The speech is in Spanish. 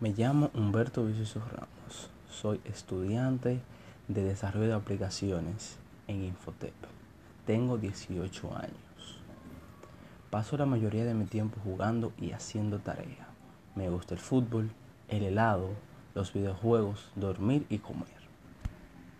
Me llamo Humberto Vicioso Ramos. Soy estudiante de desarrollo de aplicaciones en Infotep. Tengo 18 años. Paso la mayoría de mi tiempo jugando y haciendo tarea. Me gusta el fútbol, el helado, los videojuegos, dormir y comer.